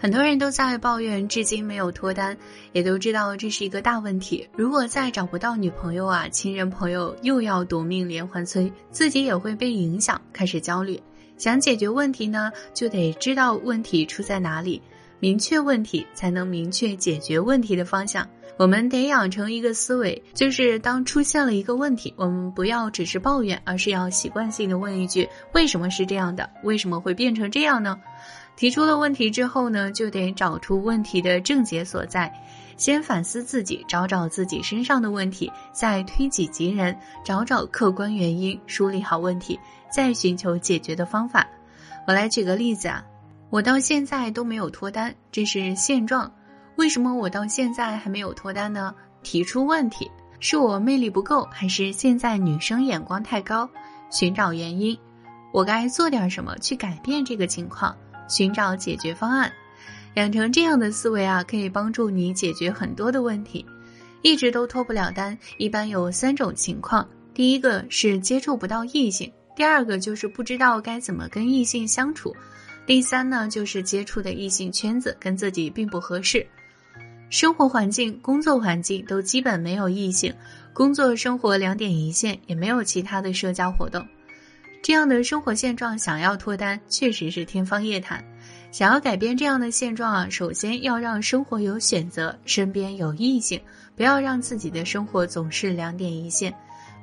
很多人都在抱怨至今没有脱单，也都知道这是一个大问题。如果再找不到女朋友啊，亲人朋友又要夺命连环催，自己也会被影响，开始焦虑。想解决问题呢，就得知道问题出在哪里，明确问题才能明确解决问题的方向。我们得养成一个思维，就是当出现了一个问题，我们不要只是抱怨，而是要习惯性的问一句：为什么是这样的？为什么会变成这样呢？提出了问题之后呢，就得找出问题的症结所在，先反思自己，找找自己身上的问题，再推己及人，找找客观原因，梳理好问题，再寻求解决的方法。我来举个例子啊，我到现在都没有脱单，这是现状。为什么我到现在还没有脱单呢？提出问题，是我魅力不够，还是现在女生眼光太高？寻找原因，我该做点什么去改变这个情况？寻找解决方案，养成这样的思维啊，可以帮助你解决很多的问题。一直都脱不了单，一般有三种情况：第一个是接触不到异性；第二个就是不知道该怎么跟异性相处；第三呢，就是接触的异性圈子跟自己并不合适，生活环境、工作环境都基本没有异性，工作生活两点一线，也没有其他的社交活动。这样的生活现状，想要脱单确实是天方夜谭。想要改变这样的现状啊，首先要让生活有选择，身边有异性，不要让自己的生活总是两点一线，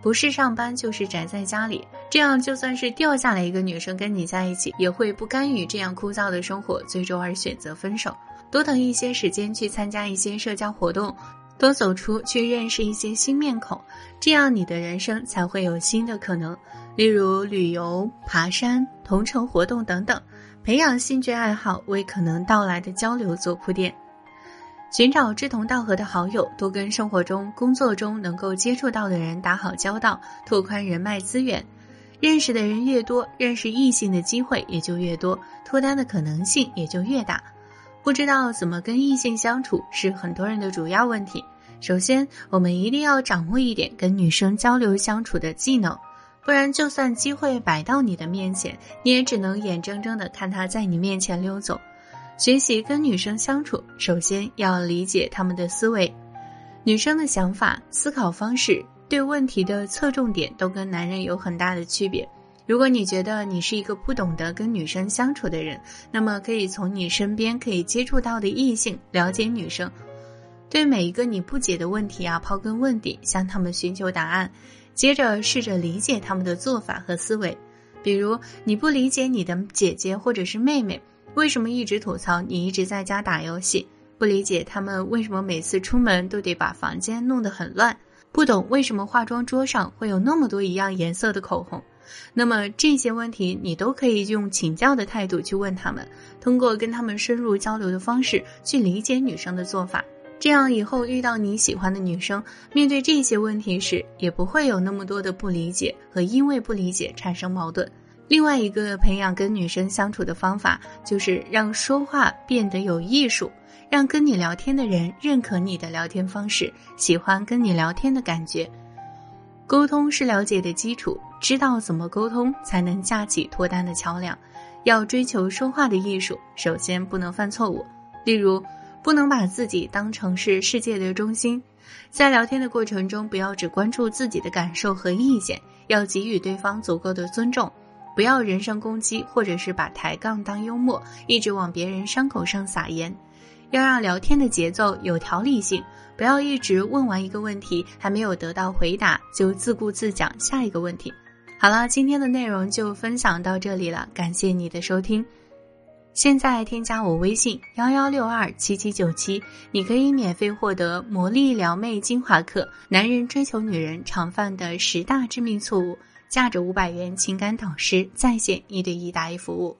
不是上班就是宅在家里。这样就算是掉下来一个女生跟你在一起，也会不甘于这样枯燥的生活，最终而选择分手。多等一些时间去参加一些社交活动，多走出去认识一些新面孔，这样你的人生才会有新的可能。例如旅游、爬山、同城活动等等，培养兴趣爱好，为可能到来的交流做铺垫。寻找志同道合的好友，多跟生活中、工作中能够接触到的人打好交道，拓宽人脉资源。认识的人越多，认识异性的机会也就越多，脱单的可能性也就越大。不知道怎么跟异性相处，是很多人的主要问题。首先，我们一定要掌握一点跟女生交流相处的技能。不然，就算机会摆到你的面前，你也只能眼睁睁的看他在你面前溜走。学习跟女生相处，首先要理解他们的思维，女生的想法、思考方式、对问题的侧重点都跟男人有很大的区别。如果你觉得你是一个不懂得跟女生相处的人，那么可以从你身边可以接触到的异性了解女生，对每一个你不解的问题啊，刨根问底，向他们寻求答案。接着试着理解他们的做法和思维，比如你不理解你的姐姐或者是妹妹为什么一直吐槽你一直在家打游戏，不理解他们为什么每次出门都得把房间弄得很乱，不懂为什么化妆桌上会有那么多一样颜色的口红，那么这些问题你都可以用请教的态度去问他们，通过跟他们深入交流的方式去理解女生的做法。这样以后遇到你喜欢的女生，面对这些问题时，也不会有那么多的不理解和因为不理解产生矛盾。另外一个培养跟女生相处的方法，就是让说话变得有艺术，让跟你聊天的人认可你的聊天方式，喜欢跟你聊天的感觉。沟通是了解的基础，知道怎么沟通，才能架起脱单的桥梁。要追求说话的艺术，首先不能犯错误，例如。不能把自己当成是世界的中心，在聊天的过程中，不要只关注自己的感受和意见，要给予对方足够的尊重，不要人身攻击，或者是把抬杠当幽默，一直往别人伤口上撒盐，要让聊天的节奏有条理性，不要一直问完一个问题还没有得到回答就自顾自讲下一个问题。好了，今天的内容就分享到这里了，感谢你的收听。现在添加我微信幺幺六二七七九七，你可以免费获得魔力撩妹精华课，男人追求女人常犯的十大致命错误，价值五百元情感导师在线一对一答疑服务。